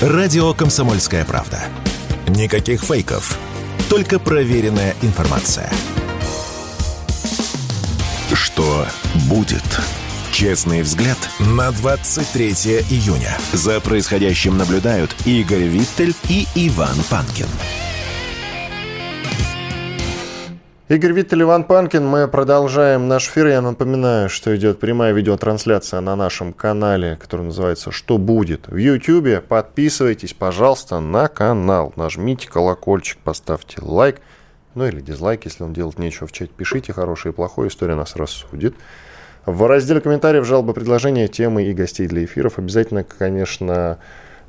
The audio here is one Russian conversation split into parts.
Радио «Комсомольская правда». Никаких фейков, только проверенная информация. Что будет? Честный взгляд на 23 июня. За происходящим наблюдают Игорь Виттель и Иван Панкин. Игорь Виттель, Иван Панкин. Мы продолжаем наш эфир. Я напоминаю, что идет прямая видеотрансляция на нашем канале, который называется «Что будет?». В YouTube подписывайтесь, пожалуйста, на канал. Нажмите колокольчик, поставьте лайк. Ну или дизлайк, если вам делать нечего в чате. Пишите хорошее и плохое, история нас рассудит. В разделе комментариев жалобы, предложения, темы и гостей для эфиров. Обязательно, конечно,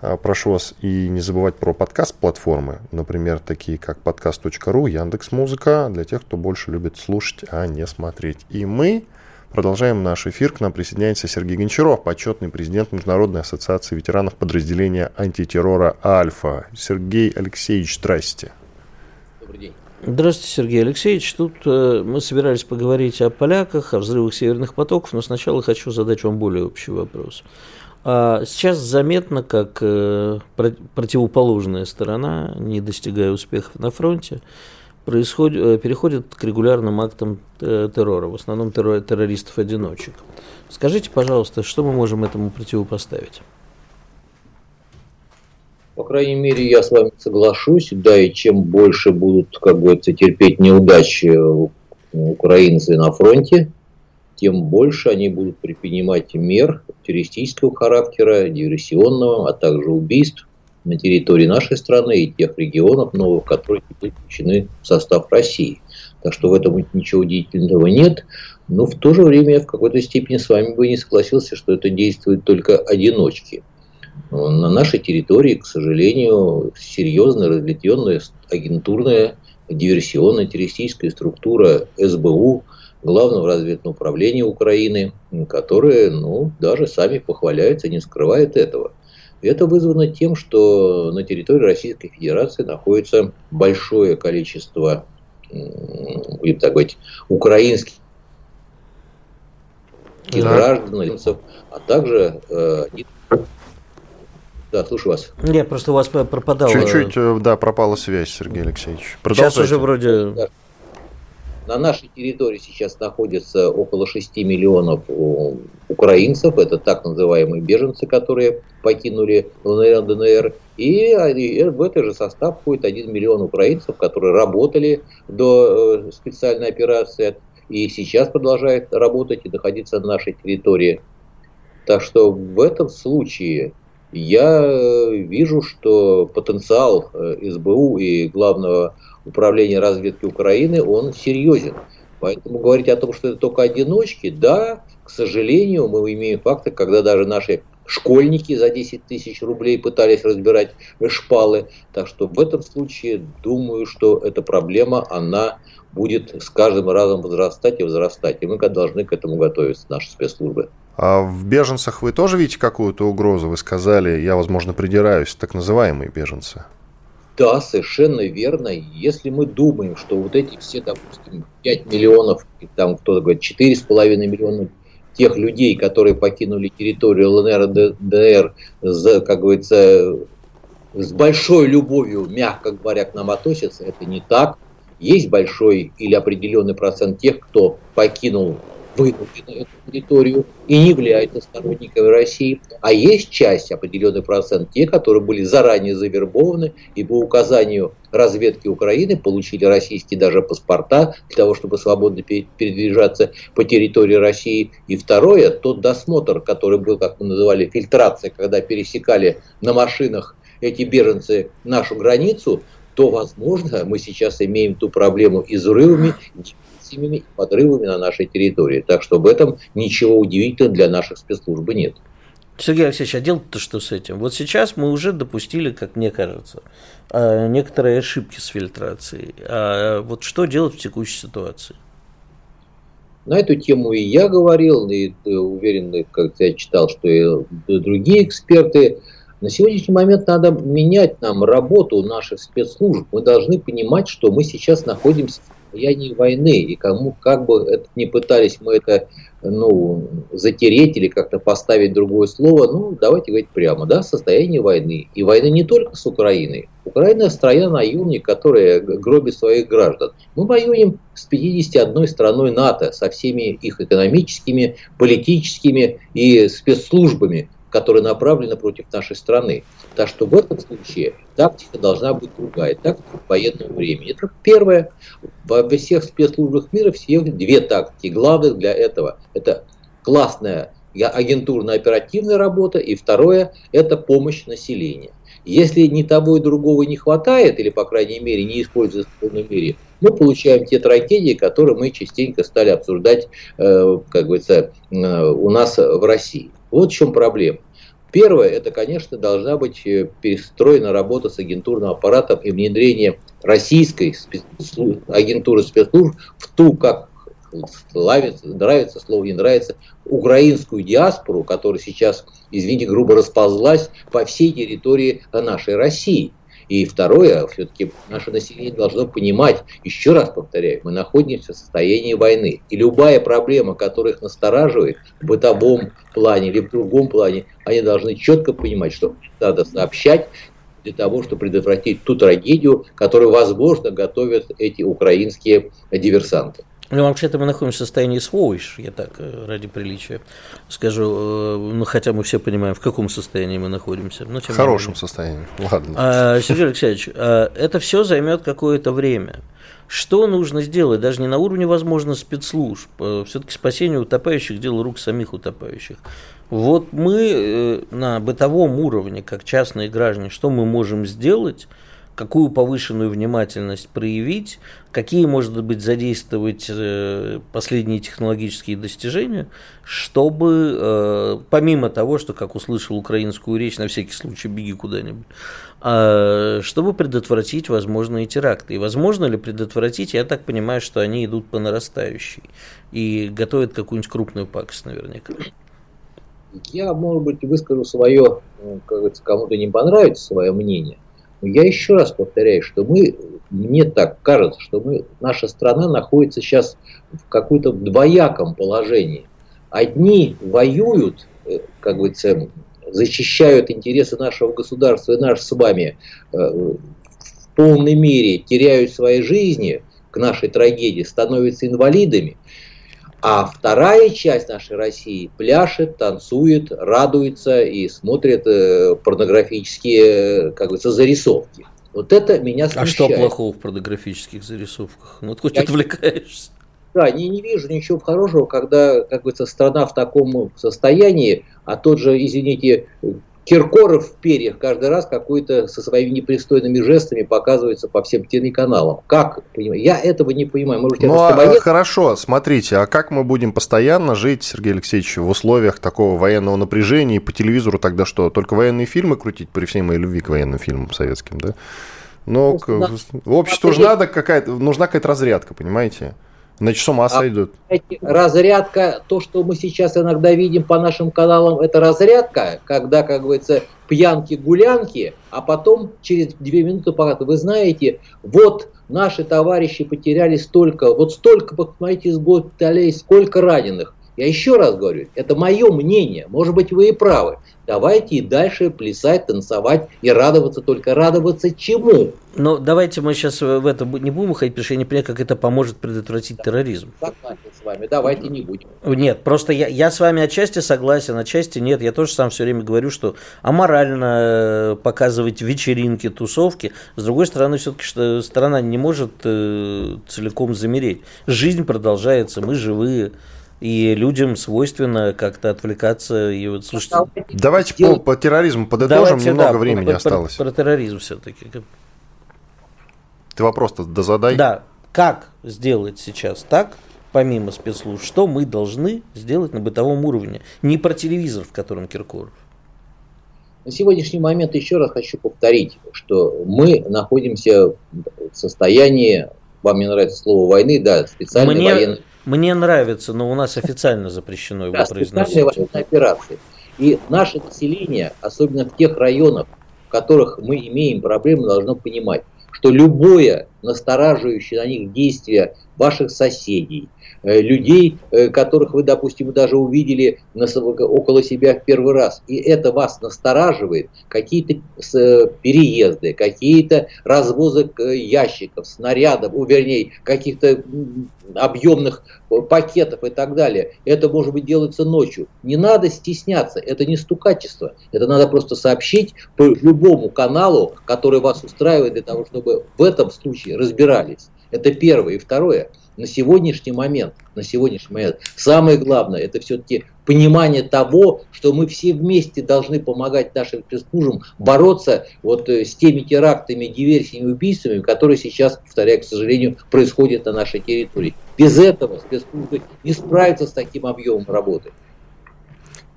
а, прошу вас и не забывать про подкаст-платформы, например, такие как подкаст.ру, Яндекс Музыка, для тех, кто больше любит слушать, а не смотреть. И мы продолжаем наш эфир. К нам присоединяется Сергей Гончаров, почетный президент Международной ассоциации ветеранов подразделения антитеррора «Альфа». Сергей Алексеевич, здрасте. Добрый день. Здравствуйте, Сергей Алексеевич. Тут э, мы собирались поговорить о поляках, о взрывах северных потоков, но сначала хочу задать вам более общий вопрос. А сейчас заметно, как э, противоположная сторона, не достигая успехов на фронте, происходит, э, переходит к регулярным актам э, террора, в основном террористов-одиночек. Скажите, пожалуйста, что мы можем этому противопоставить? По крайней мере, я с вами соглашусь, да, и чем больше будут, как говорится, терпеть неудачи украинцы на фронте, тем больше они будут предпринимать мер террористического характера, диверсионного, а также убийств на территории нашей страны и тех регионов новых, которые теперь включены в состав России. Так что в этом ничего удивительного нет. Но в то же время я в какой-то степени с вами бы не согласился, что это действует только одиночки. На нашей территории, к сожалению, серьезная разветвленная агентурная диверсионная террористическая структура СБУ – Главного разведного управления Украины, которые, ну, даже сами похваляются, не скрывают этого. Это вызвано тем, что на территории Российской Федерации находится большое количество, будем так говорить, украинских да. граждан, а также э, да, слушаю вас. Нет, просто у вас пропадало. Чуть-чуть, э, да, пропала связь, Сергей Алексеевич. Сейчас уже вроде... Да. На нашей территории сейчас находится около 6 миллионов украинцев, это так называемые беженцы, которые покинули ЛНР, ДНР, и в этот же состав входит 1 миллион украинцев, которые работали до э, специальной операции и сейчас продолжают работать и находиться на нашей территории. Так что в этом случае я э, вижу, что потенциал э, СБУ и главного управления разведки Украины, он серьезен. Поэтому говорить о том, что это только одиночки, да, к сожалению, мы имеем факты, когда даже наши школьники за 10 тысяч рублей пытались разбирать шпалы. Так что в этом случае думаю, что эта проблема, она будет с каждым разом возрастать и возрастать. И мы должны к этому готовиться, наши спецслужбы. А в беженцах вы тоже видите какую-то угрозу? Вы сказали, я, возможно, придираюсь, так называемые беженцы. Да, совершенно верно. Если мы думаем, что вот эти все, допустим, 5 миллионов, там кто-то говорит 4,5 миллиона тех людей, которые покинули территорию ЛНР ДНР, за, как говорится, с большой любовью, мягко говоря, к нам относятся, это не так. Есть большой или определенный процент тех, кто покинул вынуждены эту территорию и не являются сторонниками России. А есть часть, определенный процент, те, которые были заранее завербованы и по указанию разведки Украины получили российские даже паспорта для того, чтобы свободно передвижаться по территории России. И второе, тот досмотр, который был, как мы называли, фильтрация, когда пересекали на машинах эти беженцы нашу границу, то, возможно, мы сейчас имеем ту проблему и взрывами, семьями и подрывами на нашей территории. Так что в этом ничего удивительного для наших спецслужб нет. Сергей Алексеевич, а делать-то что с этим? Вот сейчас мы уже допустили, как мне кажется, а, некоторые ошибки с фильтрацией. А вот что делать в текущей ситуации? На эту тему и я говорил, и уверен, как я читал, что и другие эксперты. На сегодняшний момент надо менять нам работу наших спецслужб. Мы должны понимать, что мы сейчас находимся в состоянии войны, и кому как бы это не пытались мы это ну, затереть или как-то поставить другое слово, ну, давайте говорить прямо, да, состояние войны. И война не только с Украиной. Украина страна наемник, которая гробит своих граждан. Мы воюем с 51 страной НАТО, со всеми их экономическими, политическими и спецслужбами, которые направлены против нашей страны. Так что в этом случае тактика должна быть другая, тактика военного времени. Это первое. Во всех спецслужбах мира всех две тактики. Главных для этого это классная агентурно-оперативная работа, и второе – это помощь населению. Если ни того и другого не хватает, или, по крайней мере, не используется в полной мере, мы получаем те трагедии, которые мы частенько стали обсуждать, э, как говорится, э, у нас в России. Вот в чем проблема. Первое, это, конечно, должна быть э, перестроена работа с агентурным аппаратом и внедрение российской спецслужб, агентуры спецслужб в ту, как нравится, слово не нравится, украинскую диаспору, которая сейчас, извините, грубо расползлась по всей территории нашей России. И второе, все-таки наше население должно понимать, еще раз повторяю, мы находимся в состоянии войны. И любая проблема, которая их настораживает в бытовом плане или в другом плане, они должны четко понимать, что надо сообщать для того, чтобы предотвратить ту трагедию, которую, возможно, готовят эти украинские диверсанты. Ну, вообще-то мы находимся в состоянии свойш, я так э, ради приличия скажу. Э, ну, хотя мы все понимаем, в каком состоянии мы находимся. Но, в хорошем состоянии. Ладно. А, Сергей Алексеевич, а, это все займет какое-то время. Что нужно сделать, даже не на уровне, возможно, спецслужб, э, все-таки спасение утопающих – дело рук самих утопающих. Вот мы на бытовом уровне, как частные граждане, что мы можем сделать – какую повышенную внимательность проявить, какие, может быть, задействовать э, последние технологические достижения, чтобы, э, помимо того, что, как услышал украинскую речь, на всякий случай беги куда-нибудь, а, чтобы предотвратить возможные теракты. И возможно ли предотвратить, я так понимаю, что они идут по нарастающей и готовят какую-нибудь крупную пакость наверняка. Я, может быть, выскажу свое, ну, как говорится, кому-то не понравится свое мнение – я еще раз повторяю, что мы, мне так кажется, что мы, наша страна находится сейчас в каком-то двояком положении. Одни воюют, э, как говорится, защищают интересы нашего государства и наш с вами э, в полной мере теряют свои жизни к нашей трагедии, становятся инвалидами – а вторая часть нашей России пляшет, танцует, радуется и смотрит э, порнографические, как говорится, зарисовки. Вот это меня смущает. А что плохого в порнографических зарисовках? Ну, вот хоть Я... отвлекаешься. Да, не, не вижу ничего хорошего, когда, как говорится, страна в таком состоянии, а тот же, извините, Киркоров в перьях каждый раз какой-то со своими непристойными жестами показывается по всем телеканалам. Как? Я этого не понимаю. Может, ну, а, боец... хорошо, смотрите, а как мы будем постоянно жить, Сергей Алексеевич, в условиях такого военного напряжения и по телевизору тогда что? Только военные фильмы крутить при всей моей любви к военным фильмам советским, да? Но обществу же надо какая-то, нужна какая-то разрядка, понимаете? Значит, с ума а, сойдут. Разрядка, то, что мы сейчас иногда видим по нашим каналам, это разрядка, когда, как говорится, пьянки-гулянки, а потом через две минуты показывают, вы знаете, вот наши товарищи потеряли столько, вот столько, посмотрите, с год сколько раненых. Я еще раз говорю, это мое мнение, может быть вы и правы. Давайте и дальше плясать, танцевать и радоваться, только радоваться чему? Но давайте мы сейчас в это не будем уходить, потому что я не понимаю, как это поможет предотвратить да, терроризм. Согласен с вами, давайте не будем. Нет, просто я, я с вами отчасти согласен, отчасти нет. Я тоже сам все время говорю, что аморально э, показывать вечеринки, тусовки. С другой стороны, все-таки что страна не может э, целиком замереть. Жизнь продолжается, мы живые и людям свойственно как-то отвлекаться. И вот, слушайте, Давайте по, по терроризму подытожим, Давайте, немного да, времени про, осталось. Про, про терроризм все-таки. Ты вопрос-то дозадай. Да, как сделать сейчас так, помимо спецслужб, что мы должны сделать на бытовом уровне? Не про телевизор, в котором Киркоров. На сегодняшний момент еще раз хочу повторить, что мы находимся в состоянии, вам не нравится слово войны, да, специальной Мне... военной мне нравится, но у нас официально запрещено его да, произносить. военные операции. И наше население, особенно в тех районах, в которых мы имеем проблемы, должно понимать, что любое настораживающие на них действия ваших соседей, Э, людей, э, которых вы, допустим, даже увидели около себя в первый раз. И это вас настораживает. Какие-то э, переезды, какие-то развозы ящиков, снарядов, вернее, каких-то объемных пакетов и так далее. Это, может быть, делается ночью. Не надо стесняться, это не стукачество. Это надо просто сообщить по любому каналу, который вас устраивает, для того, чтобы в этом случае разбирались. Это первое. И второе на сегодняшний момент, на сегодняшний момент, самое главное, это все-таки понимание того, что мы все вместе должны помогать нашим спецслужбам бороться вот э, с теми терактами, диверсиями, убийствами, которые сейчас, повторяю, к сожалению, происходят на нашей территории. Без этого спецслужбы не справятся с таким объемом работы.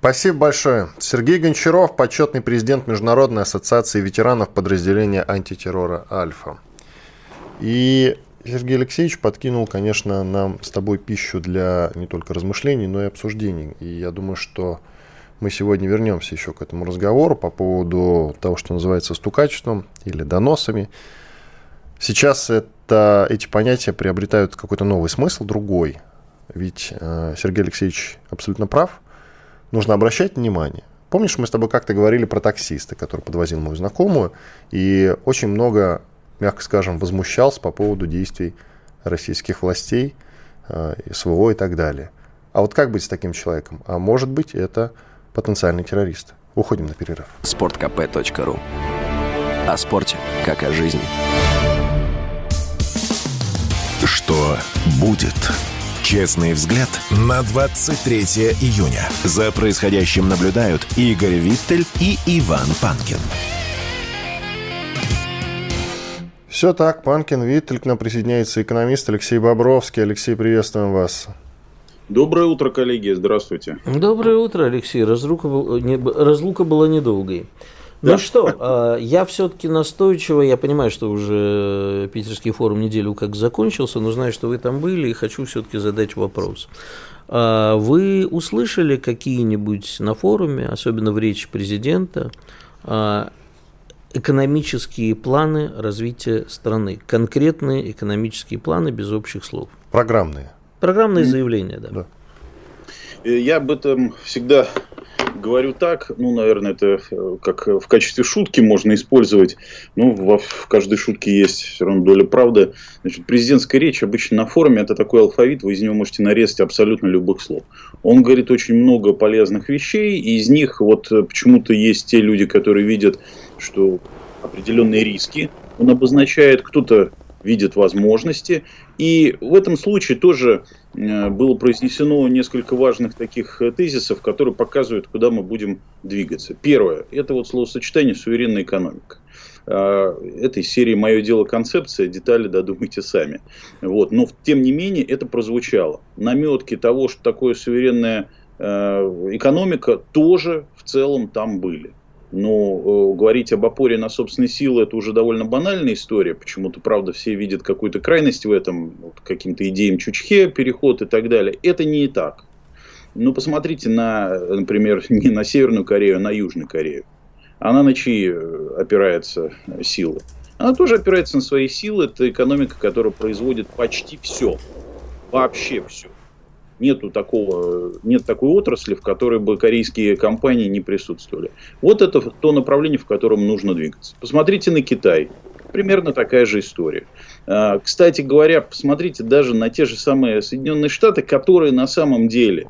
Спасибо большое. Сергей Гончаров, почетный президент Международной ассоциации ветеранов подразделения антитеррора «Альфа». И Сергей Алексеевич подкинул, конечно, нам с тобой пищу для не только размышлений, но и обсуждений. И я думаю, что мы сегодня вернемся еще к этому разговору по поводу того, что называется стукачеством или доносами. Сейчас это, эти понятия приобретают какой-то новый смысл, другой. Ведь э, Сергей Алексеевич абсолютно прав. Нужно обращать внимание. Помнишь, мы с тобой как-то говорили про таксиста, который подвозил мою знакомую, и очень много мягко скажем, возмущался по поводу действий российских властей, э, СВО и так далее. А вот как быть с таким человеком? А может быть, это потенциальный террорист. Уходим на перерыв. Спорткп.ру О спорте, как о жизни. Что будет? Честный взгляд на 23 июня. За происходящим наблюдают Игорь Виттель и Иван Панкин. Все так, Панкин, Виттель, к нам присоединяется экономист Алексей Бобровский. Алексей, приветствуем вас. Доброе утро, коллеги, здравствуйте. Доброе утро, Алексей. Разлука, разлука была недолгой. Ну да. Ну что, а, я все-таки настойчиво, я понимаю, что уже Питерский форум неделю как закончился, но знаю, что вы там были, и хочу все-таки задать вопрос. А, вы услышали какие-нибудь на форуме, особенно в речи президента, а, экономические планы развития страны, конкретные экономические планы без общих слов. Программные. Программные заявления, да. да. Э, я об этом всегда говорю так, ну, наверное, это э, как в качестве шутки можно использовать. Ну, во, в каждой шутке есть все равно доля правды. Значит, президентская речь обычно на форуме это такой алфавит, вы из него можете нарезать абсолютно любых слов. Он говорит очень много полезных вещей, и из них вот э, почему-то есть те люди, которые видят что определенные риски он обозначает, кто-то видит возможности. И в этом случае тоже э, было произнесено несколько важных таких э, тезисов, которые показывают, куда мы будем двигаться. Первое, это вот словосочетание суверенная экономика. А, этой серии «Мое дело. Концепция», детали додумайте сами. Вот. Но, тем не менее, это прозвучало. Наметки того, что такое суверенная э, экономика, тоже в целом там были. Но э, говорить об опоре на собственные силы это уже довольно банальная история. Почему-то, правда, все видят какую-то крайность в этом, вот, каким-то идеям Чучхе, переход и так далее. Это не так. Ну, посмотрите на, например, не на Северную Корею, а на Южную Корею. Она на чьи э, опирается силы? Она тоже опирается на свои силы. Это экономика, которая производит почти все. Вообще все нету такого, нет такой отрасли, в которой бы корейские компании не присутствовали. Вот это то направление, в котором нужно двигаться. Посмотрите на Китай. Примерно такая же история. А, кстати говоря, посмотрите даже на те же самые Соединенные Штаты, которые на самом деле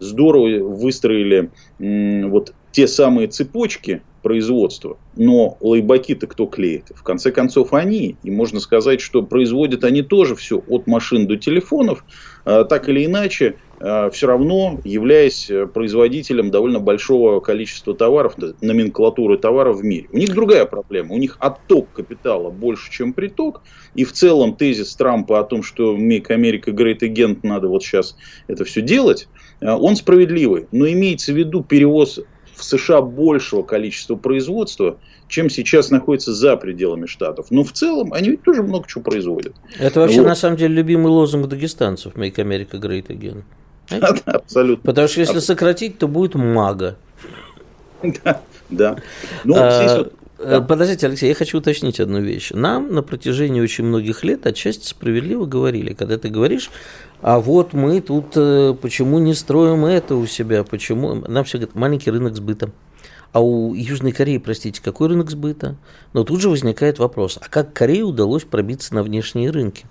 здорово выстроили вот те самые цепочки производства. Но лайбаки-то кто клеит? В конце концов, они. И можно сказать, что производят они тоже все от машин до телефонов. А, так или иначе, а, все равно являясь производителем довольно большого количества товаров, номенклатуры товаров в мире. У них другая проблема. У них отток капитала больше, чем приток. И в целом тезис Трампа о том, что Make America Great Again надо вот сейчас это все делать, а, он справедливый. Но имеется в виду перевоз в США большего количества производства, чем сейчас находится за пределами штатов. Но в целом они ведь тоже много чего производят. Это вообще вот. на самом деле любимый лозунг дагестанцев Make America Great Again. Да, абсолютно. Потому что если сократить, то будет мага. Да, да. Ну, а, здесь вот Э, подождите, Алексей, я хочу уточнить одну вещь. Нам на протяжении очень многих лет отчасти справедливо говорили, когда ты говоришь, а вот мы тут э, почему не строим это у себя, почему... Нам все говорят, маленький рынок сбыта. А у Южной Кореи, простите, какой рынок сбыта? Но тут же возникает вопрос, а как Корее удалось пробиться на внешние рынки?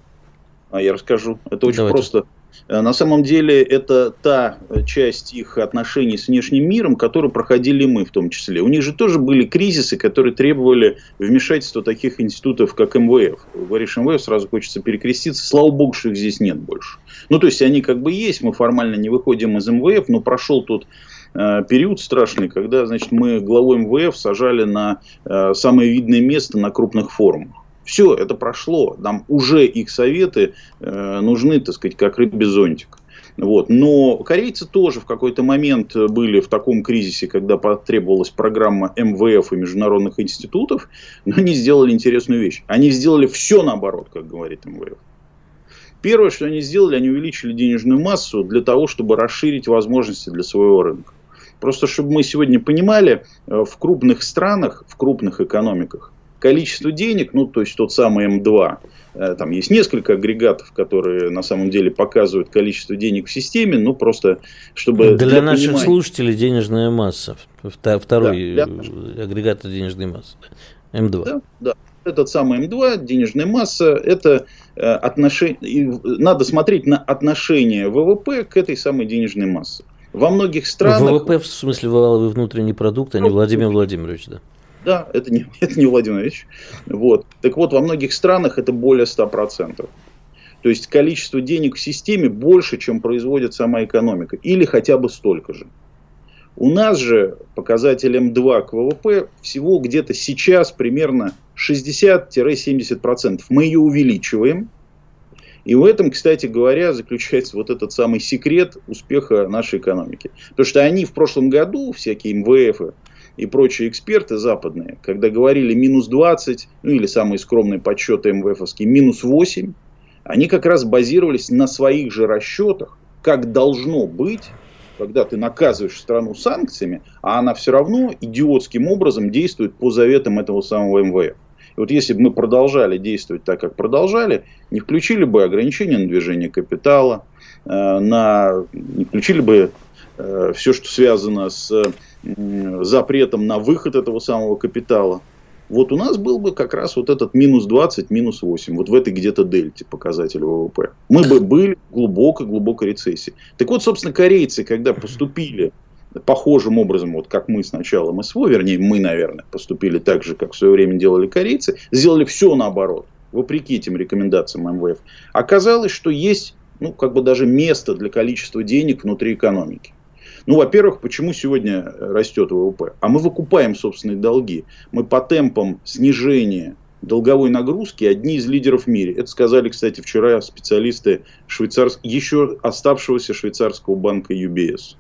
А я расскажу. Это очень Давайте. просто. Э, на самом деле это та часть их отношений с внешним миром, которую проходили мы в том числе. У них же тоже были кризисы, которые требовали вмешательства таких институтов, как МВФ. Говоришь МВФ, сразу хочется перекреститься. Слава богу, что их здесь нет больше. Ну, то есть они как бы есть, мы формально не выходим из МВФ, но прошел тот э, период страшный, когда значит, мы главой МВФ сажали на э, самое видное место на крупных форумах. Все, это прошло. Нам уже их советы э, нужны, так сказать, как рыбий зонтик. Вот. Но корейцы тоже в какой-то момент были в таком кризисе, когда потребовалась программа МВФ и международных институтов, но они сделали интересную вещь. Они сделали все наоборот, как говорит МВФ. Первое, что они сделали, они увеличили денежную массу для того, чтобы расширить возможности для своего рынка. Просто чтобы мы сегодня понимали, э, в крупных странах, в крупных экономиках, количество денег, ну, то есть тот самый М2, э, там есть несколько агрегатов, которые на самом деле показывают количество денег в системе, ну, просто чтобы... Для, для наших понимания... слушателей денежная масса, второй да, для... агрегат денежной массы, М2. Да, да. Этот самый М2, денежная масса, это э, отношение, надо смотреть на отношение ВВП к этой самой денежной массе. Во многих странах... ВВП в смысле валовый внутренний продукт, а не Владимир Владимирович, да? Да, это не, это не Владимир Ильич. Вот. Так вот, во многих странах это более 100%. То есть количество денег в системе больше, чем производит сама экономика. Или хотя бы столько же. У нас же показатель М2 к ВВП всего где-то сейчас примерно 60-70%. Мы ее увеличиваем. И в этом, кстати говоря, заключается вот этот самый секрет успеха нашей экономики. Потому что они в прошлом году, всякие МВФ, и прочие эксперты западные, когда говорили минус 20, ну или самые скромные подсчеты МВФовские, минус 8, они как раз базировались на своих же расчетах, как должно быть, когда ты наказываешь страну санкциями, а она все равно идиотским образом действует по заветам этого самого МВФ. И вот если бы мы продолжали действовать так, как продолжали, не включили бы ограничения на движение капитала, э, на, не включили бы э, все, что связано с запретом на выход этого самого капитала. Вот у нас был бы как раз вот этот минус 20, минус 8, вот в этой где-то дельте показатель ВВП. Мы бы были в глубокой-глубокой рецессии. Так вот, собственно, корейцы, когда поступили похожим образом, вот как мы сначала мы СВО, вернее, мы, наверное, поступили так же, как в свое время делали корейцы, сделали все наоборот, вопреки этим рекомендациям МВФ. Оказалось, что есть, ну, как бы даже место для количества денег внутри экономики. Ну, во-первых, почему сегодня растет ВВП? А мы выкупаем собственные долги. Мы по темпам снижения долговой нагрузки одни из лидеров в мире. Это сказали, кстати, вчера специалисты швейцарс... еще оставшегося швейцарского банка UBS.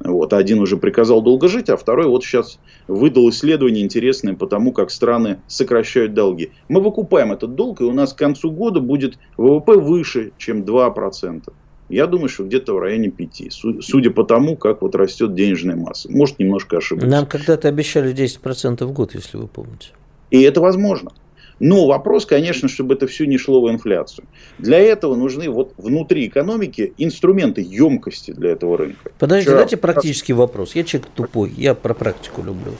Вот, один уже приказал долго жить, а второй вот сейчас выдал исследование интересное по тому, как страны сокращают долги. Мы выкупаем этот долг, и у нас к концу года будет ВВП выше, чем 2%. Я думаю, что где-то в районе 5. Судя по тому, как вот растет денежная масса. Может, немножко ошибаюсь. Нам когда-то обещали 10% в год, если вы помните. И это возможно. Но вопрос, конечно, чтобы это все не шло в инфляцию. Для этого нужны вот внутри экономики инструменты емкости для этого рынка. Подождите, Вчера... давайте практический вопрос. Я человек тупой, я про практику люблю.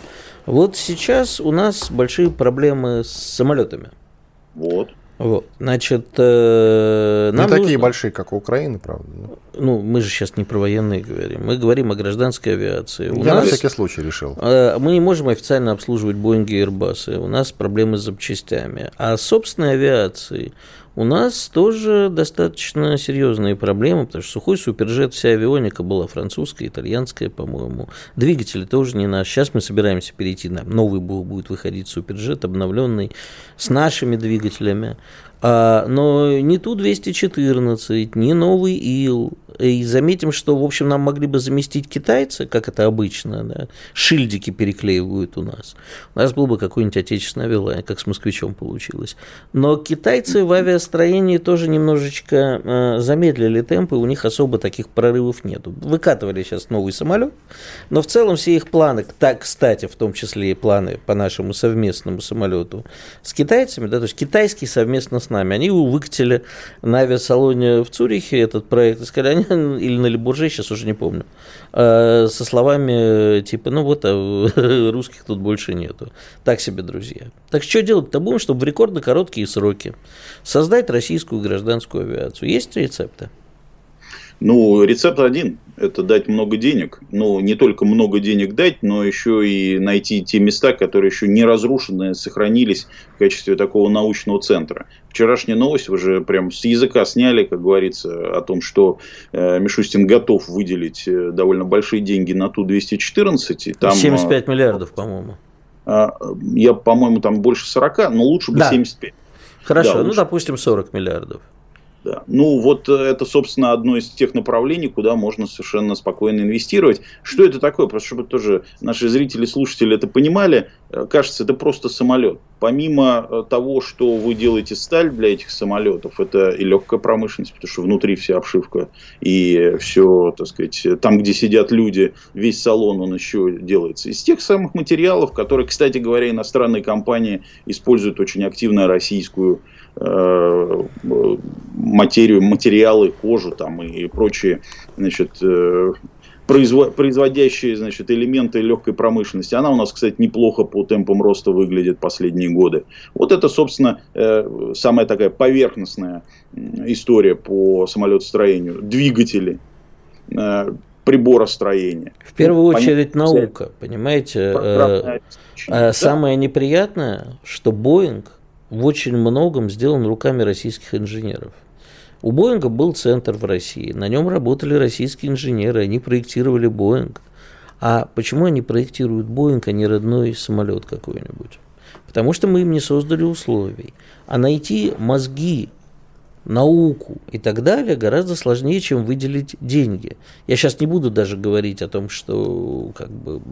Вот сейчас у нас большие проблемы с самолетами. Вот. Вот, значит, э, нам не такие большие, как у Украины, правда. Ну, мы же сейчас не про военные говорим, мы говорим о гражданской авиации. У Я нас, на всякий случай решил. Э, мы не можем официально обслуживать Боинги и Airbus, у нас проблемы с запчастями. А собственной авиации у нас тоже достаточно серьезные проблемы, потому что сухой суперджет, вся авионика была французская, итальянская, по-моему. Двигатели тоже не наши. Сейчас мы собираемся перейти на новый будет выходить суперджет, обновленный, с нашими двигателями. А, но ни Ту-214, ни новый Ил, и заметим, что, в общем, нам могли бы заместить китайцы, как это обычно, да, шильдики переклеивают у нас. У нас был бы какой-нибудь отечественный авиалайн, как с москвичом получилось. Но китайцы в авиастроении тоже немножечко э, замедлили темпы, у них особо таких прорывов нету. Выкатывали сейчас новый самолет, но в целом все их планы, так, кстати, в том числе и планы по нашему совместному самолету с китайцами, да, то есть китайский совместно с нами, они выкатили на авиасалоне в Цюрихе, этот проект, и сказали, они или на Лебурже, сейчас уже не помню, э, со словами типа, ну вот, а русских тут больше нету. Так себе, друзья. Так что делать-то будем, чтобы в рекордно короткие сроки создать российскую гражданскую авиацию? Есть рецепты? Ну, рецепт один – это дать много денег. Ну, не только много денег дать, но еще и найти те места, которые еще не разрушены, сохранились в качестве такого научного центра. Вчерашняя новость уже прям с языка сняли, как говорится, о том, что э, Мишустин готов выделить э, довольно большие деньги на Ту-214. Там, 75 э, миллиардов, по-моему. Э, я, по-моему, там больше 40, но лучше бы да. 75. Хорошо, да, ну, допустим, 40 миллиардов. Да. Ну, вот э, это, собственно, одно из тех направлений, куда можно совершенно спокойно инвестировать. Что это такое? Просто чтобы тоже наши зрители, слушатели это понимали, э, кажется, это просто самолет. Помимо э, того, что вы делаете сталь для этих самолетов, это и легкая промышленность, потому что внутри вся обшивка и все, так сказать, там, где сидят люди, весь салон, он еще делается из тех самых материалов, которые, кстати говоря, иностранные компании используют очень активно российскую материю, материалы, кожу там и прочие, значит, э, производящие значит, элементы легкой промышленности. Она у нас, кстати, неплохо по темпам роста выглядит последние годы. Вот это, собственно, э, самая такая поверхностная история по самолетостроению. Двигатели, приборостроения. В первую очередь наука, понимаете? Самое неприятное, что Боинг в очень многом сделан руками российских инженеров. У Боинга был центр в России, на нем работали российские инженеры, они проектировали Боинг. А почему они проектируют Боинг, а не родной самолет какой-нибудь? Потому что мы им не создали условий. А найти мозги, науку и так далее гораздо сложнее, чем выделить деньги. Я сейчас не буду даже говорить о том, что как бы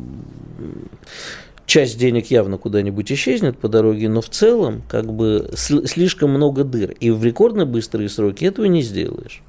часть денег явно куда-нибудь исчезнет по дороге, но в целом как бы слишком много дыр. И в рекордно быстрые сроки этого не сделаешь.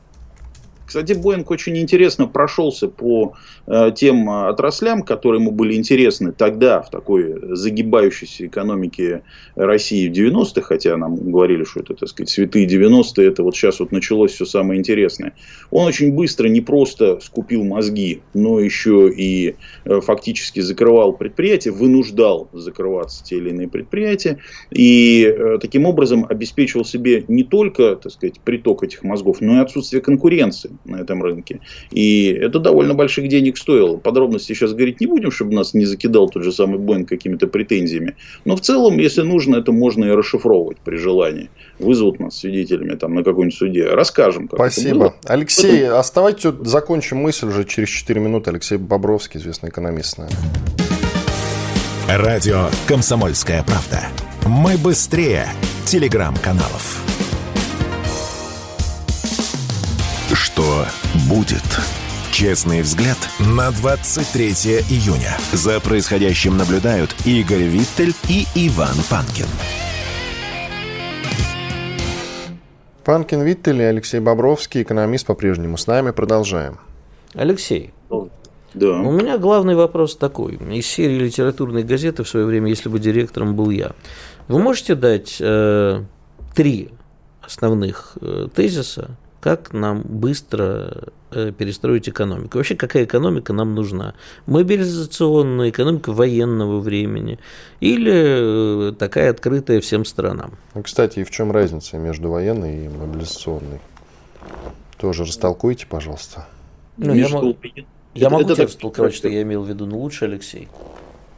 Кстати, Боинг очень интересно прошелся по э, тем отраслям, которые ему были интересны тогда в такой загибающейся экономике России в 90-х, хотя нам говорили, что это, так сказать, святые 90-е, это вот сейчас вот началось все самое интересное. Он очень быстро не просто скупил мозги, но еще и э, фактически закрывал предприятия, вынуждал закрываться те или иные предприятия, и э, таким образом обеспечивал себе не только, так сказать, приток этих мозгов, но и отсутствие конкуренции на этом рынке. И это довольно больших денег стоило. Подробности сейчас говорить не будем, чтобы нас не закидал тот же самый Боинг какими-то претензиями. Но в целом, если нужно, это можно и расшифровывать при желании. Вызовут нас свидетелями там, на какой-нибудь суде. Расскажем. Как Спасибо. Алексей, Потом... оставайтесь, закончим мысль уже через 4 минуты. Алексей Бобровский, известный экономист. Радио «Комсомольская правда». Мы быстрее телеграм-каналов. Что будет? Честный взгляд на 23 июня. За происходящим наблюдают Игорь Виттель и Иван Панкин. Панкин Виттель и Алексей Бобровский, экономист, по-прежнему с нами. Продолжаем. Алексей, да. У меня главный вопрос такой. Из серии литературной газеты в свое время, если бы директором был я, вы можете дать э, три основных э, тезиса, как нам быстро э, перестроить экономику. Вообще, какая экономика нам нужна? Мобилизационная, экономика военного времени или э, такая открытая всем странам? Ну, кстати, и в чем разница между военной и мобилизационной? Тоже растолкуйте, пожалуйста. Ну, я, могу, я могу это, тебе растолковать, что я имел в виду, но лучше Алексей.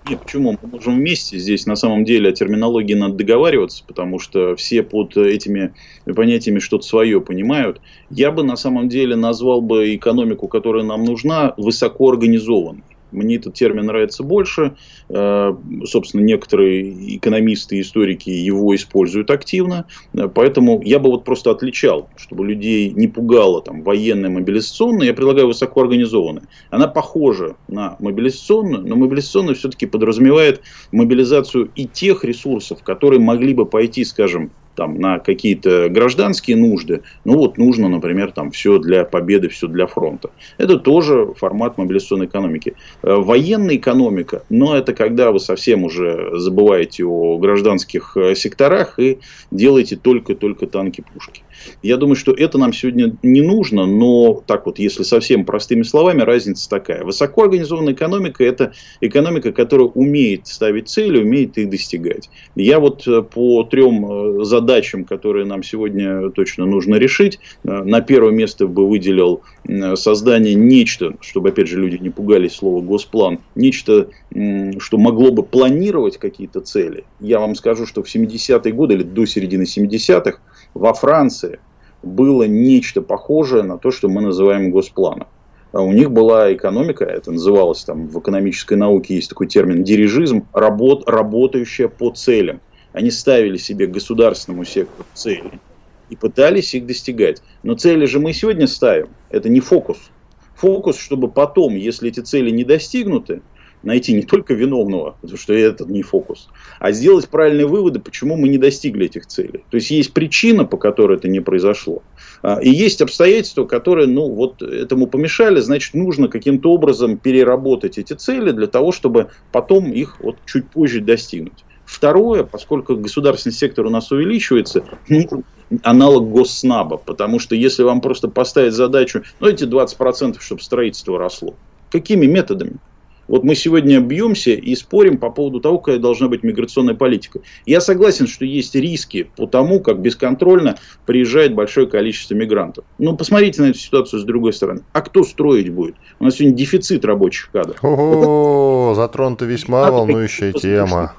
Нет, почему? Мы можем вместе здесь, на самом деле, о терминологии надо договариваться, потому что все под этими понятиями что-то свое понимают. Я бы, на самом деле, назвал бы экономику, которая нам нужна, высокоорганизованной. Мне этот термин нравится больше. Э, собственно, некоторые экономисты и историки его используют активно. Э, поэтому я бы вот просто отличал, чтобы людей не пугало там, военная мобилизационная. Я предлагаю высокоорганизованная. Она похожа на мобилизационную, но мобилизационная все-таки подразумевает мобилизацию и тех ресурсов, которые могли бы пойти, скажем, там, на какие-то гражданские нужды, ну вот нужно, например, там все для победы, все для фронта. Это тоже формат мобилизационной экономики. Э, военная экономика, но это когда вы совсем уже забываете о гражданских э, секторах и делаете только-только танки-пушки. Я думаю, что это нам сегодня не нужно, но так вот, если совсем простыми словами, разница такая. Высокоорганизованная экономика – это экономика, которая умеет ставить цели, умеет их достигать. Я вот э, по трем задачам задачам, которые нам сегодня точно нужно решить. Э, на первое место бы выделил э, создание нечто, чтобы, опять же, люди не пугались слова «госплан», нечто, что могло бы планировать какие-то цели. Я вам скажу, что в 70-е годы или до середины 70-х во Франции было нечто похожее на то, что мы называем госпланом. А у них была экономика, это называлось там в экономической науке есть такой термин дирижизм, работ, работающая по целям. Они ставили себе государственному сектору цели и пытались их достигать. Но цели же мы сегодня ставим. Это не фокус. Фокус, чтобы потом, если эти цели не достигнуты, найти не только виновного, потому что это не фокус, а сделать правильные выводы, почему мы не достигли этих целей. То есть есть причина, по которой это не произошло. А, и есть обстоятельства, которые ну, вот этому помешали, значит, нужно каким-то образом переработать эти цели для того, чтобы потом их вот чуть позже достигнуть. Второе, поскольку государственный сектор у нас увеличивается, ну, аналог госснаба, потому что если вам просто поставить задачу, ну эти 20%, чтобы строительство росло, какими методами? Вот мы сегодня бьемся и спорим по поводу того, какая должна быть миграционная политика. Я согласен, что есть риски по тому, как бесконтрольно приезжает большое количество мигрантов. Но посмотрите на эту ситуацию с другой стороны. А кто строить будет? У нас сегодня дефицит рабочих кадров. О, затронута весьма волнующая тема.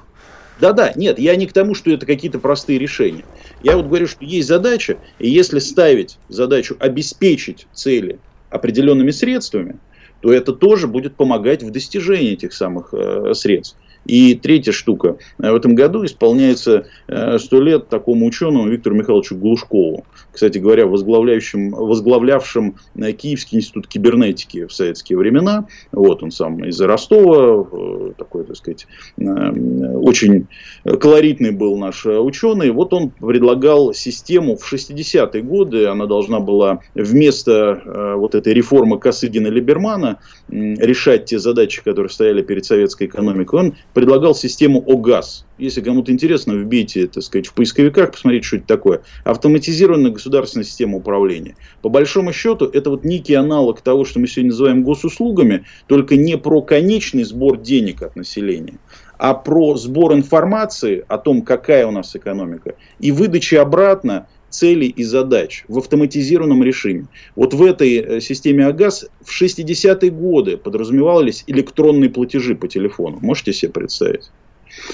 Да-да, нет, я не к тому, что это какие-то простые решения. Я вот говорю, что есть задача, и если ставить задачу обеспечить цели определенными средствами, то это тоже будет помогать в достижении этих самых э, средств. И третья штука. В этом году исполняется э, сто лет такому ученому Виктору Михайловичу Глушкову. Кстати говоря, возглавляющим, возглавлявшим э, Киевский институт кибернетики в советские времена. Вот он сам из Ростова. Э, такой, так сказать, очень колоритный был наш ученый. Вот он предлагал систему в 60-е годы. Она должна была вместо вот этой реформы Косыгина-Либермана решать те задачи, которые стояли перед советской экономикой. Он предлагал систему ОГАЗ. Если кому-то интересно, вбейте, так сказать, в поисковиках, посмотрите, что это такое. Автоматизированная государственная система управления. По большому счету, это вот некий аналог того, что мы сегодня называем госуслугами, только не про конечный сбор денег от населения, а про сбор информации о том, какая у нас экономика, и выдачи обратно целей и задач в автоматизированном режиме. Вот в этой э, системе АГАЗ в 60-е годы подразумевались электронные платежи по телефону. Можете себе представить?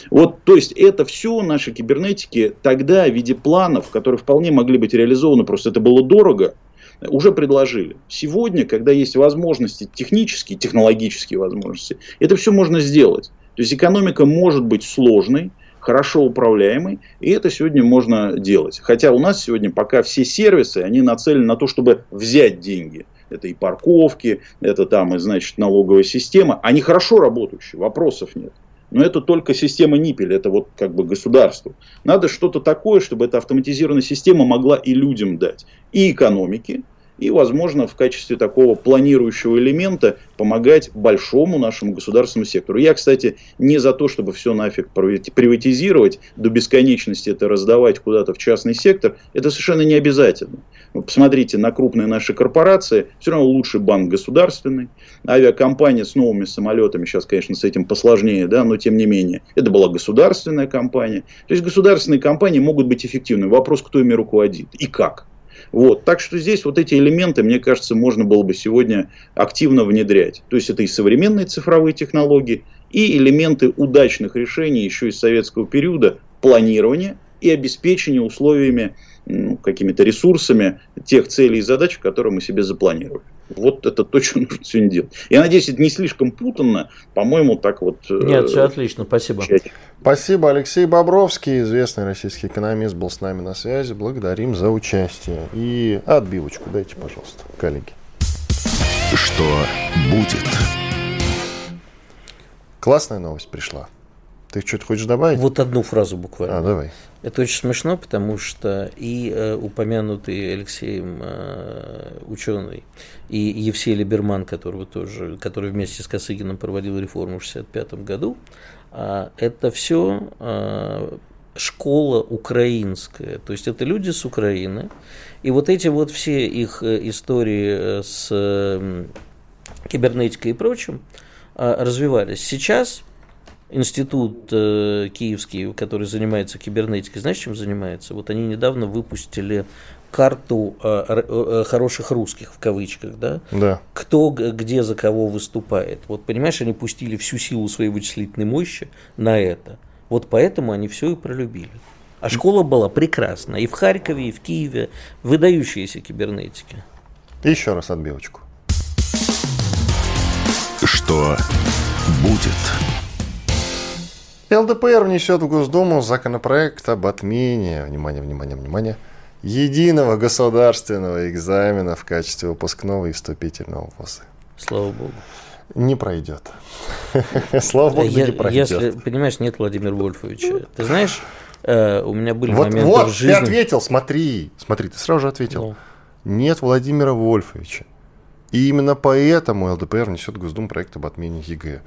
Вот, то есть это все наши кибернетики тогда в виде планов, которые вполне могли быть реализованы, просто это было дорого, уже предложили. Сегодня, когда есть возможности технические, технологические возможности, это все можно сделать. То есть экономика может быть сложной, хорошо управляемый, и это сегодня можно делать. Хотя у нас сегодня пока все сервисы, они нацелены на то, чтобы взять деньги. Это и парковки, это там, и, значит, налоговая система. Они хорошо работающие, вопросов нет. Но это только система Ниппель, это вот как бы государство. Надо что-то такое, чтобы эта автоматизированная система могла и людям дать, и экономике, и, возможно, в качестве такого планирующего элемента помогать большому нашему государственному сектору. Я, кстати, не за то, чтобы все нафиг приватизировать, до бесконечности это раздавать куда-то в частный сектор. Это совершенно не обязательно. Вы посмотрите на крупные наши корпорации, все равно лучший банк государственный, авиакомпания с новыми самолетами, сейчас, конечно, с этим посложнее, да, но тем не менее, это была государственная компания. То есть государственные компании могут быть эффективны. Вопрос, кто ими руководит и как. Вот. Так что здесь вот эти элементы, мне кажется, можно было бы сегодня активно внедрять. То есть это и современные цифровые технологии, и элементы удачных решений еще из советского периода планирования и обеспечения условиями, ну, какими-то ресурсами тех целей и задач, которые мы себе запланировали. Вот это то, что нужно сегодня делать. Я надеюсь, это не слишком путанно. По-моему, так вот... Э, Нет, все отлично, спасибо. Спасибо. Алексей Бобровский, известный российский экономист, был с нами на связи. Благодарим за участие. И отбивочку дайте, пожалуйста, коллеги. Что будет? Классная новость пришла. Ты что-то хочешь добавить? Вот одну фразу буквально. А, давай. Это очень смешно, потому что и э, упомянутый Алексеем э, ученый, и Евсей Либерман, которого тоже, который вместе с Косыгиным проводил реформу в 1965 году, э, это все э, школа украинская. То есть это люди с Украины. И вот эти вот все их э, истории э, с кибернетикой и прочим э, развивались. Сейчас институт э, киевский, который занимается кибернетикой, знаешь, чем занимается? Вот они недавно выпустили карту э, э, хороших русских в кавычках, да? Да. Кто где за кого выступает. Вот понимаешь, они пустили всю силу своей вычислительной мощи на это. Вот поэтому они все и пролюбили. А школа была прекрасна. И в Харькове, и в Киеве. Выдающиеся кибернетики. Еще раз отбивочку. Что будет? ЛДПР внесет в Госдуму законопроект об отмене, внимание, внимание, внимание, единого государственного экзамена в качестве выпускного и вступительного ВУЗа. Слава Богу. Не пройдет. Слава Богу, не пройдет. Если, понимаешь, нет Владимира Вольфовича. Ты знаешь, э, у меня были вот, моменты вот, в жизни... ты ответил, смотри, смотри, ты сразу же ответил. Ну. Нет Владимира Вольфовича. И именно поэтому ЛДПР несет в Госдуму проект об отмене ЕГЭ.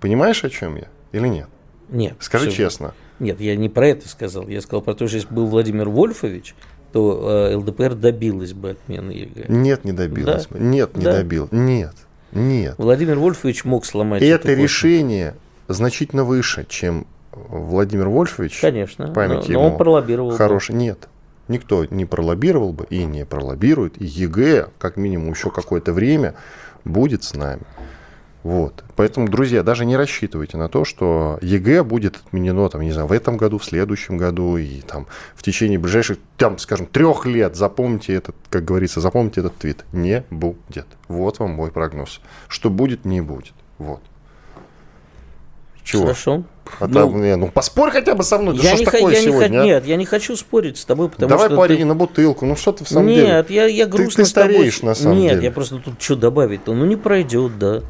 Понимаешь, о чем я? Или нет? Нет. Скажи все... честно. Нет, я не про это сказал. Я сказал про то, что если был Владимир Вольфович, то э, ЛДПР добилась бы отмены ЕГЭ. Нет, не добилась да? бы. Нет, не да? добил. Нет, нет. Владимир Вольфович мог сломать это решение значительно выше, чем Владимир Вольфович. Конечно. Память но, ему но он пролоббировал. Хороший. Бы. Нет. Никто не пролоббировал бы и не пролоббирует. И ЕГЭ, как минимум, еще какое-то время будет с нами. Вот. Поэтому, друзья, даже не рассчитывайте на то, что ЕГЭ будет отменено, там, не знаю, в этом году, в следующем году и там в течение ближайших, там, скажем, трех лет. Запомните этот, как говорится, запомните этот твит. Не будет. Вот вам мой прогноз. Что будет, не будет. Вот. Чего? Хорошо. А ну, там, не, ну поспорь хотя бы со мной. Я не, такое я сегодня? Не, а? Нет, я не хочу спорить с тобой, потому Давай что. Давай пари ты... на бутылку. Ну что ты в самом нет, деле? Нет, я, я грустно ты, ты стареешь, тобой... на самом нет, деле. я просто тут что добавить-то? Ну не пройдет, да.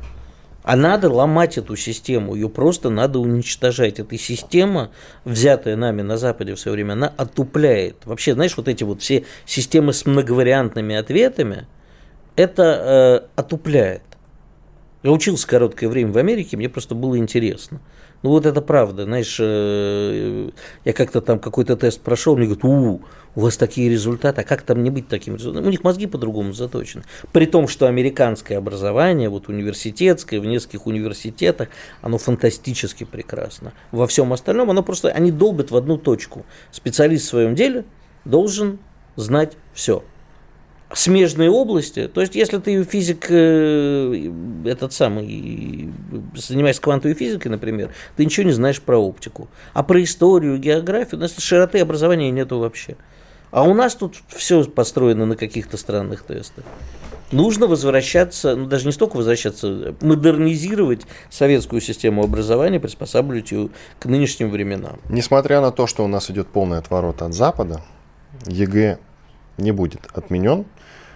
А надо ломать эту систему, ее просто надо уничтожать. Эта система, взятая нами на Западе в свое время, она отупляет. Вообще, знаешь, вот эти вот все системы с многовариантными ответами, это э, отупляет. Я учился короткое время в Америке, мне просто было интересно. Ну вот это правда, знаешь, э, я как-то там какой-то тест прошел, мне говорят, у, у вас такие результаты, а как там не быть таким результатом? У них мозги по-другому заточены. При том, что американское образование, вот университетское, в нескольких университетах, оно фантастически прекрасно. Во всем остальном оно просто, они долбят в одну точку. Специалист в своем деле должен знать все смежные области. То есть, если ты физик, э, этот самый, занимаешься квантовой физикой, например, ты ничего не знаешь про оптику. А про историю, географию, у нас широты образования нету вообще. А у нас тут все построено на каких-то странных тестах. Нужно возвращаться, ну даже не столько возвращаться, модернизировать советскую систему образования, приспосабливать ее к нынешним временам. Несмотря на то, что у нас идет полный отворот от Запада, ЕГЭ не будет отменен,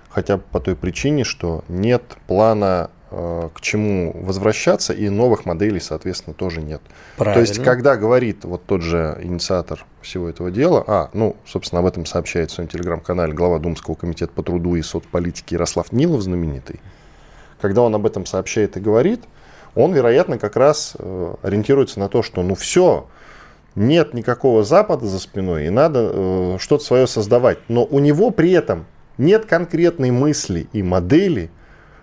хотя бы по той причине, что нет плана э, к чему возвращаться, и новых моделей, соответственно, тоже нет. Правильно. То есть, когда говорит вот тот же инициатор всего этого дела, а, ну, собственно, об этом сообщает в своем телеграм-канале глава Думского комитета по труду и соцполитике Ярослав Нилов, знаменитый, когда он об этом сообщает и говорит, он, вероятно, как раз э, ориентируется на то, что, ну, все, нет никакого Запада за спиной, и надо э, что-то свое создавать. Но у него при этом нет конкретной мысли и модели,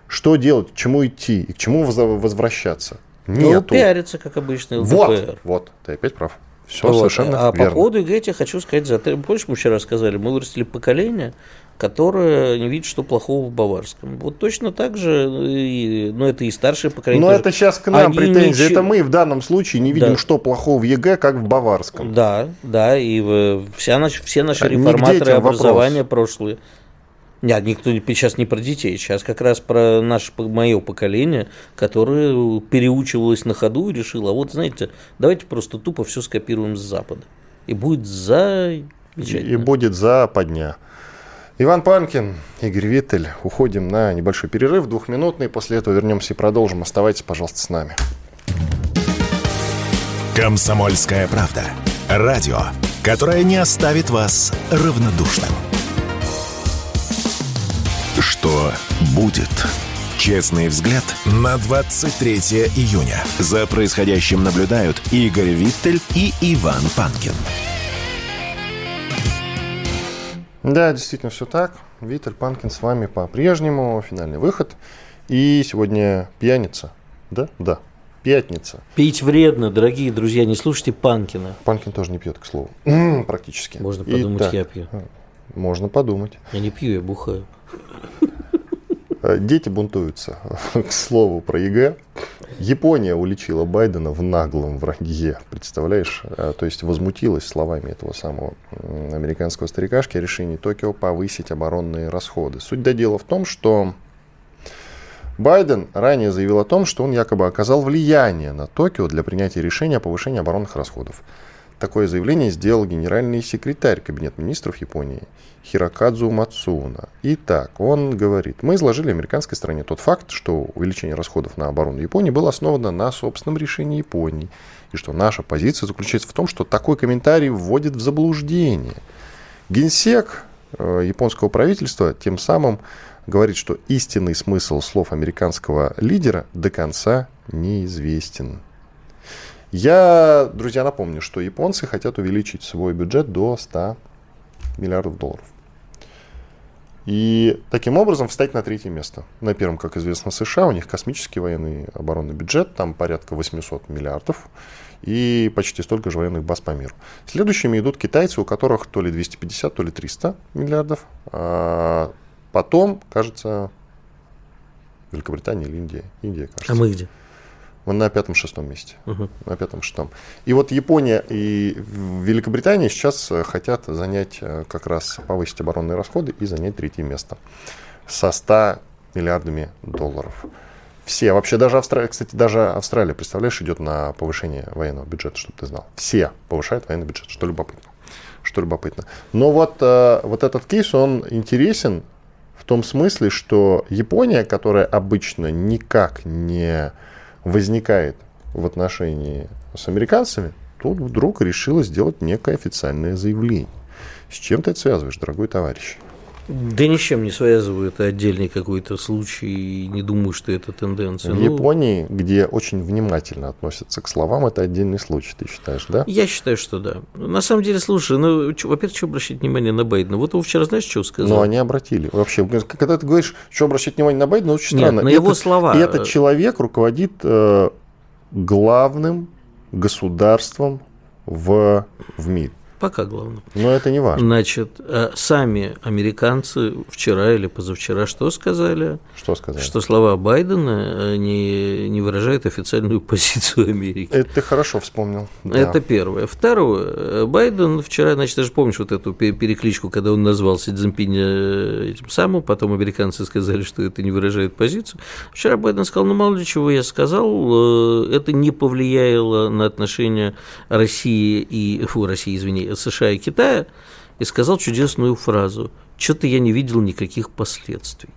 что делать, к чему идти и к чему возвращаться. Нету. Ну, пиарится, как обычно, ЛДПР. Вот, вот, ты опять прав. Все вот. совершенно а верно. по поводу я хочу сказать, за помнишь, мы вчера сказали, мы вырастили поколение, которое не видит, что плохого в Баварском. Вот точно так же, и, ну это и старшее поколение. Но тоже. это сейчас к нам Они претензии. Ничего... Это мы в данном случае не видим, да. что плохого в ЕГЭ, как в Баварском. Да, да, и вся, все наши а реформаторы образования вопрос. прошлые Нет, никто сейчас не про детей, сейчас как раз про наше, мое поколение, которое переучивалось на ходу и решило, а вот знаете, давайте просто тупо все скопируем с Запада. И будет за... И будет западня. Иван Панкин, Игорь Виттель. Уходим на небольшой перерыв, двухминутный. После этого вернемся и продолжим. Оставайтесь, пожалуйста, с нами. Комсомольская правда. Радио, которое не оставит вас равнодушным. Что будет? Честный взгляд на 23 июня. За происходящим наблюдают Игорь Виттель и Иван Панкин. Да, действительно все так. Виталь Панкин с вами по-прежнему. Финальный выход. И сегодня пьяница. Да? Да. Пятница. Пить вредно, дорогие друзья, не слушайте Панкина. Панкин тоже не пьет, к слову. Практически. Можно подумать, Итак, я пью. Можно подумать. Я не пью, я бухаю. Э, дети бунтуются. К слову про ЕГЭ. Япония уличила Байдена в наглом вранье. Представляешь? Э, то есть возмутилась словами этого самого американского старикашки о решении Токио повысить оборонные расходы. Суть до дела в том, что Байден ранее заявил о том, что он якобы оказал влияние на Токио для принятия решения о повышении оборонных расходов. Такое заявление сделал генеральный секретарь Кабинета министров Японии Хирокадзу Мацуна. Итак, он говорит, мы изложили американской стране тот факт, что увеличение расходов на оборону Японии было основано на собственном решении Японии, и что наша позиция заключается в том, что такой комментарий вводит в заблуждение. Генсек э, японского правительства тем самым говорит, что истинный смысл слов американского лидера до конца неизвестен. Я, друзья, напомню, что японцы хотят увеличить свой бюджет до 100 миллиардов долларов. И таким образом встать на третье место. На первом, как известно, США, у них космический военный оборонный бюджет, там порядка 800 миллиардов и почти столько же военных баз по миру. Следующими идут китайцы, у которых то ли 250, то ли 300 миллиардов. А потом, кажется, Великобритания или Индия. Индия, кажется. А мы где? Мы на пятом-шестом месте. Угу. На пятом-шестом. И вот Япония и Великобритания сейчас э, хотят занять э, как раз повысить оборонные расходы и занять третье место со 100 миллиардами долларов. Все, вообще даже Австралия, кстати, даже Австралия, представляешь, идет на повышение военного бюджета, чтобы ты знал. Все повышают военный бюджет, что любопытно. Что любопытно. Но вот, э, вот этот кейс, он интересен в том смысле, что Япония, которая обычно никак не возникает в отношении с американцами, тут вдруг решила сделать некое официальное заявление. С чем ты это связываешь, дорогой товарищ? Да ни с чем не связываю, это отдельный какой-то случай, не думаю, что это тенденция. В ну, Японии, где очень внимательно относятся к словам, это отдельный случай, ты считаешь, да? Я считаю, что да. На самом деле, слушай, ну, во-первых, что обращать внимание на Байдена? Вот он вчера, знаешь, что сказал? Ну, они обратили. Вообще, когда ты говоришь, что обращать внимание на Байдена, очень Нет, странно. на его слова. Этот человек руководит э, главным государством в, в мире. Пока главное. Но это не важно. Значит, э, сами американцы вчера или позавчера что сказали? Что сказали? Что слова Байдена э, не, не выражают официальную позицию Америки. Это ты хорошо вспомнил. Да. Это первое. Второе. Э, Байден вчера, значит, ты же помнишь вот эту перекличку, когда он назвал Си Цзиньпиня этим самым, потом американцы сказали, что это не выражает позицию. Вчера Байден сказал, ну, мало ли чего я сказал, это не повлияло на отношения России и, фу, России, извини, США и Китая и сказал чудесную фразу «Что-то я не видел никаких последствий».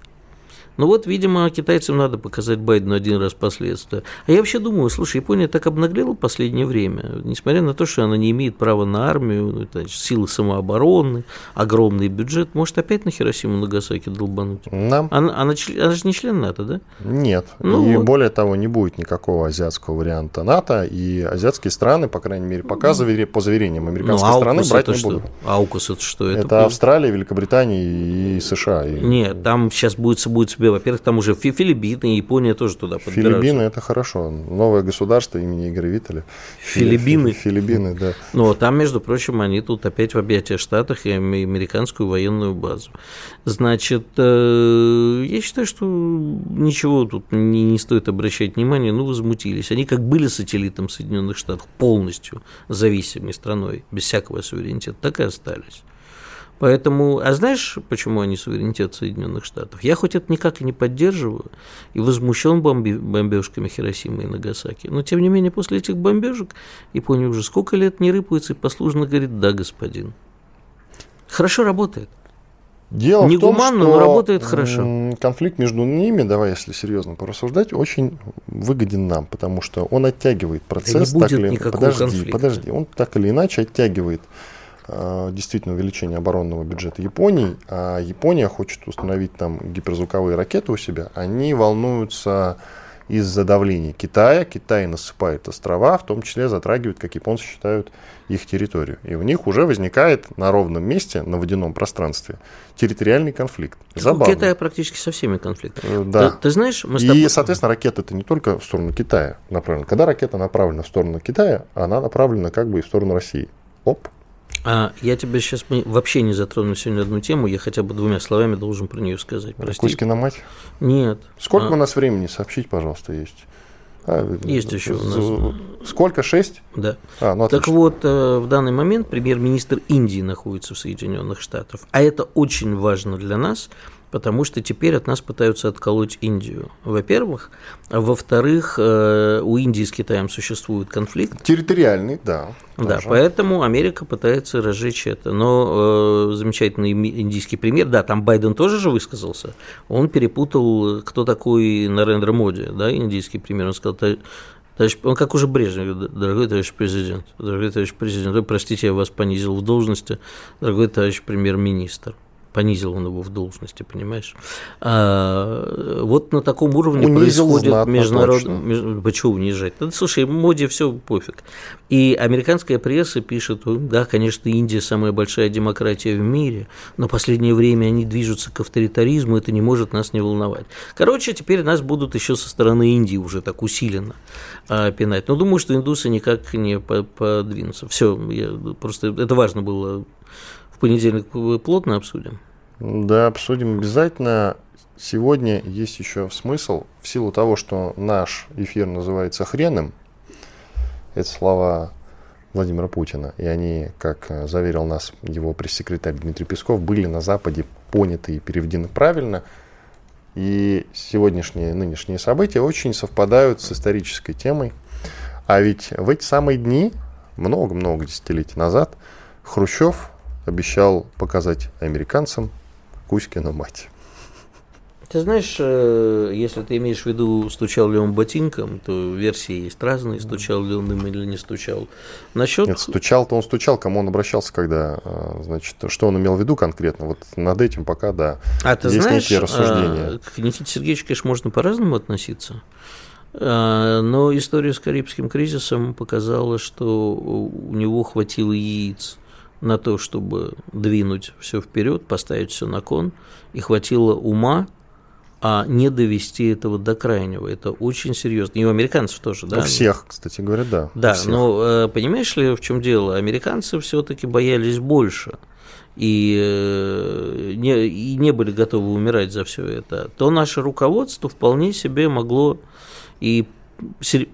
Ну вот, видимо, китайцам надо показать Байдену один раз последствия. А я вообще думаю, слушай, Япония так обнаглела в последнее время, несмотря на то, что она не имеет права на армию, ну, значит, силы самообороны, огромный бюджет, может опять на Хиросиму Нагасаки долбануть? Да. Она, она, она же не член НАТО, да? Нет. Ну, и вот. более того, не будет никакого азиатского варианта НАТО, и азиатские страны, по крайней мере, пока ну, по заверениям американской ну, страны, брать не что? будут. Аукус это что? Это, это Австралия, Великобритания и США. И... Нет, там сейчас будет, будет себе, во-первых, там уже Филиппины, Япония тоже туда подбираются. Филиппины – это хорошо. Новое государство имени Игоря Виттеля. Филиппины? Филиппины, да. Но там, между прочим, они тут опять в объятиях Штатах и американскую военную базу. Значит, э, я считаю, что ничего тут не, не стоит обращать внимания, ну, возмутились. Они как были сателлитом Соединенных Штатов, полностью зависимой страной, без всякого суверенитета, так и остались. Поэтому, а знаешь, почему они суверенитет Соединенных Штатов? Я хоть это никак и не поддерживаю, и возмущен бомби, бомбежками Хиросимы и Нагасаки. Но, тем не менее, после этих бомбежек Япония уже сколько лет не рыпается и послужно говорит «да, господин». Хорошо работает. Дело Не в том, гуманно, что но работает хорошо. конфликт между ними, давай, если серьезно порассуждать, очень выгоден нам, потому что он оттягивает процесс. не будет так или... никакого подожди, конфликта. подожди, он так или иначе оттягивает действительно увеличение оборонного бюджета Японии, а Япония хочет установить там гиперзвуковые ракеты у себя, они волнуются из-за давления Китая. Китай насыпает острова, в том числе затрагивает, как японцы считают, их территорию. И у них уже возникает на ровном месте, на водяном пространстве, территориальный конфликт. У Забавно. Китая практически со всеми конфликтами. Э, Да. Ты, ты знаешь, мы с И, тобой... соответственно, ракета это не только в сторону Китая направлена. Когда ракета направлена в сторону Китая, она направлена как бы и в сторону России. Оп. А, я тебе сейчас вообще не затрону сегодня одну тему, я хотя бы двумя словами должен про нее сказать. Прости. Кузькина мать. Нет. Сколько А, у нас времени? Сообщить, пожалуйста, есть. А, Есть еще у нас. Сколько? Шесть? Да. А, ну Так вот, э, в данный момент премьер-министр Индии находится в Соединенных Штатах. А это очень важно для нас, потому что теперь от нас пытаются отколоть Индию. Во-первых. А во-вторых, э, у Индии с Китаем существует конфликт. Территориальный, да. Да, тоже. поэтому Америка пытается разжечь это. Но э, замечательный индийский пример, да, там Байден тоже же высказался. Он перепутал, кто такой Нарендра Моди, да, индийский премьер. Он сказал, «Та- товарищ, он как уже Брежнев, дорогой товарищ президент, дорогой товарищ президент, простите, я вас понизил в должности, дорогой товарищ премьер-министр. Понизил он его в должности, понимаешь? А, вот на таком уровне Унизил происходит международный... Почему унижать? Да, слушай, моде все пофиг. И американская пресса пишет, да, конечно, Индия самая большая демократия в мире, но последнее время они движутся к авторитаризму, это не может нас не волновать. Короче, теперь нас будут еще со стороны Индии уже так усиленно а, пинать. Но думаю, что индусы никак не по- подвинутся. Все, просто это важно было понедельник плотно обсудим. Да, обсудим обязательно. Сегодня есть еще смысл, в силу того, что наш эфир называется хреном, это слова Владимира Путина, и они, как э, заверил нас его пресс-секретарь Дмитрий Песков, были на Западе поняты и переведены правильно. И сегодняшние, нынешние события очень совпадают с исторической темой. А ведь в эти самые дни, много-много десятилетий назад, Хрущев обещал показать американцам Кузькину мать. Ты знаешь, э, если ты имеешь в виду, стучал ли он ботинком, то версии есть разные, стучал ли он им или не стучал. Насчет... Нет, стучал-то он стучал, кому он обращался, когда, э, значит, что он имел в виду конкретно, вот над этим пока, да. А ты есть знаешь, рассуждения. а, к Никите Сергеевичу, конечно, можно по-разному относиться, но история с Карибским кризисом показала, что у него хватило яиц на то, чтобы двинуть все вперед, поставить все на кон, и хватило ума, а не довести этого до крайнего. Это очень серьезно. И у американцев тоже, да? У всех, кстати говоря, да. Да, но э, понимаешь ли, в чем дело? Американцы все-таки боялись больше и, э, не, и не были готовы умирать за все это. То наше руководство вполне себе могло и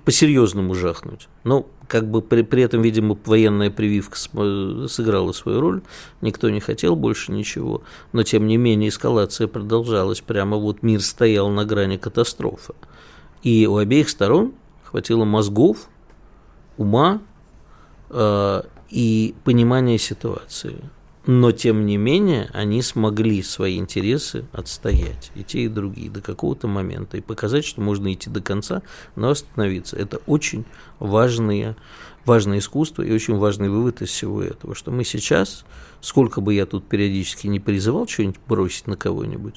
по-серьезному жахнуть. Ну, как бы при, при этом, видимо, военная прививка см- сыграла свою роль, никто не хотел больше ничего, но тем не менее эскалация продолжалась, прямо вот мир стоял на грани катастрофы. И у обеих сторон хватило мозгов, ума э, и понимания ситуации. Но, тем не менее, они смогли свои интересы отстоять, и те, и другие, до какого-то момента, и показать, что можно идти до конца, но остановиться. Это очень важное, важное искусство и очень важный вывод из всего этого, что мы сейчас, сколько бы я тут периодически не призывал что-нибудь бросить на кого-нибудь,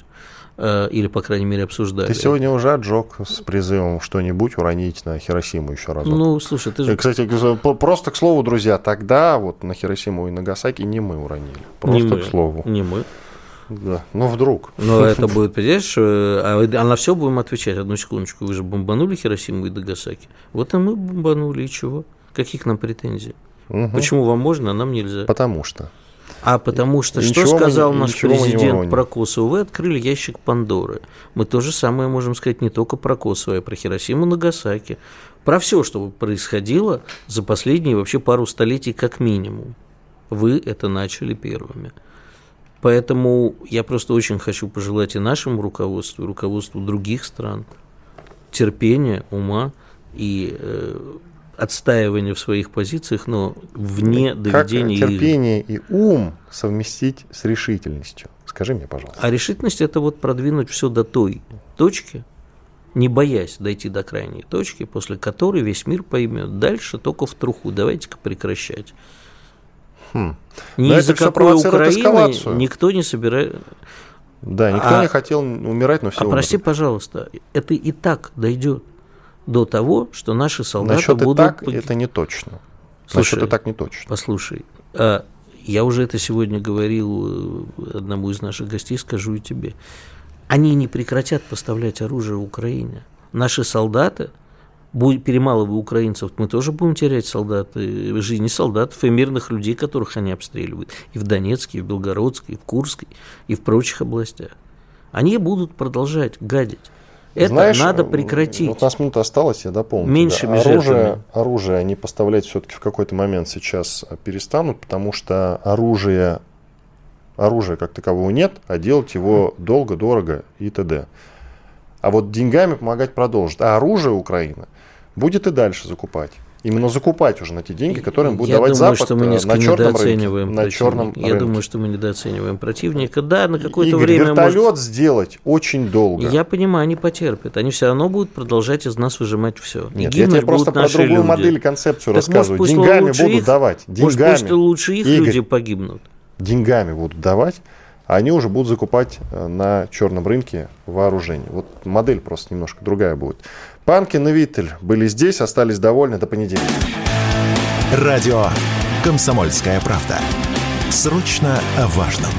э, или, по крайней мере, обсуждали. Ты сегодня уже отжег с призывом что-нибудь уронить на Хиросиму еще раз. Ну, слушай, ты же... Кстати, просто к слову, друзья, тогда вот на Хиросиму и Нагасаки не мы уронили. Просто не мы, к слову. Не мы. Да. Ну, вдруг. Но это будет, понимаешь, э, а а на все будем отвечать. Одну секундочку, вы же бомбанули Хиросиму и Нагасаки. Вот и мы бомбанули, и чего? Каких нам претензий? Мгм. Почему вам можно, а нам нельзя? Потому что. А потому что что ничего мы не- сказал наш мы не президент про Косово? Вы открыли ящик Пандоры. Мы то же самое можем сказать не только про Косово, а про Хиросиму, Нагасаки. Про все, что происходило за последние вообще пару столетий как минимум. Вы это начали первыми. Поэтому я просто очень хочу пожелать и нашему руководству, и руководству других стран терпения, ума и э, отстаивания в своих позициях, но вне доведения Как терпение их. и ум совместить с решительностью? Скажи мне, пожалуйста. А решительность – это вот продвинуть все до той точки, не боясь дойти до крайней точки, после которой весь мир поймет, дальше только в труху, давайте-ка прекращать. Хм. Ни из-за какой Украины эскалацию. никто не собирает... Да, никто а, не хотел умирать, но все А умерли. прости, пожалуйста, это и так дойдет до того, что наши солдаты Насчет будут... и так это не точно. Слушай, Насчет и так не точно. Послушай, а, я уже это сегодня говорил э, одному из наших гостей, скажу и тебе. Они не прекратят поставлять оружие Украине. Наши солдаты, перемалывая украинцев, мы тоже будем терять солдаты, жизни солдатов и мирных людей, которых они обстреливают. И в Донецке, и в Белгородской, и в Курской, и в прочих областях. Они будут продолжать гадить. Это Знаешь, надо прекратить. Вот у нас минута осталась, я дополню. Меньшими да. оружие, оружие они поставлять все-таки в какой-то момент сейчас перестанут, потому что оружие, оружия как такового нет, а делать его долго, дорого и т.д. А вот деньгами помогать продолжит. А оружие Украина будет и дальше закупать именно закупать уже на те деньги, которые им будет я давать думаю, Запад что мы э, на черном рынке. На черном я думаю, что мы недооцениваем противника. Да, на какое-то Игорь, время вертолет может... сделать очень долго. Я понимаю, они потерпят. Они все равно будут продолжать из нас выжимать все. Нет, я тебе просто про другую люди. модель, концепцию так рассказываю. Может, Деньгами будут их, давать. Деньгами. Может, пусть лучше их Игорь, люди погибнут. Деньгами будут давать а они уже будут закупать э, на черном рынке вооружение. Вот модель просто немножко другая будет. Панкин и Виттель были здесь, остались довольны до понедельника. Радио «Комсомольская правда». Срочно о важном.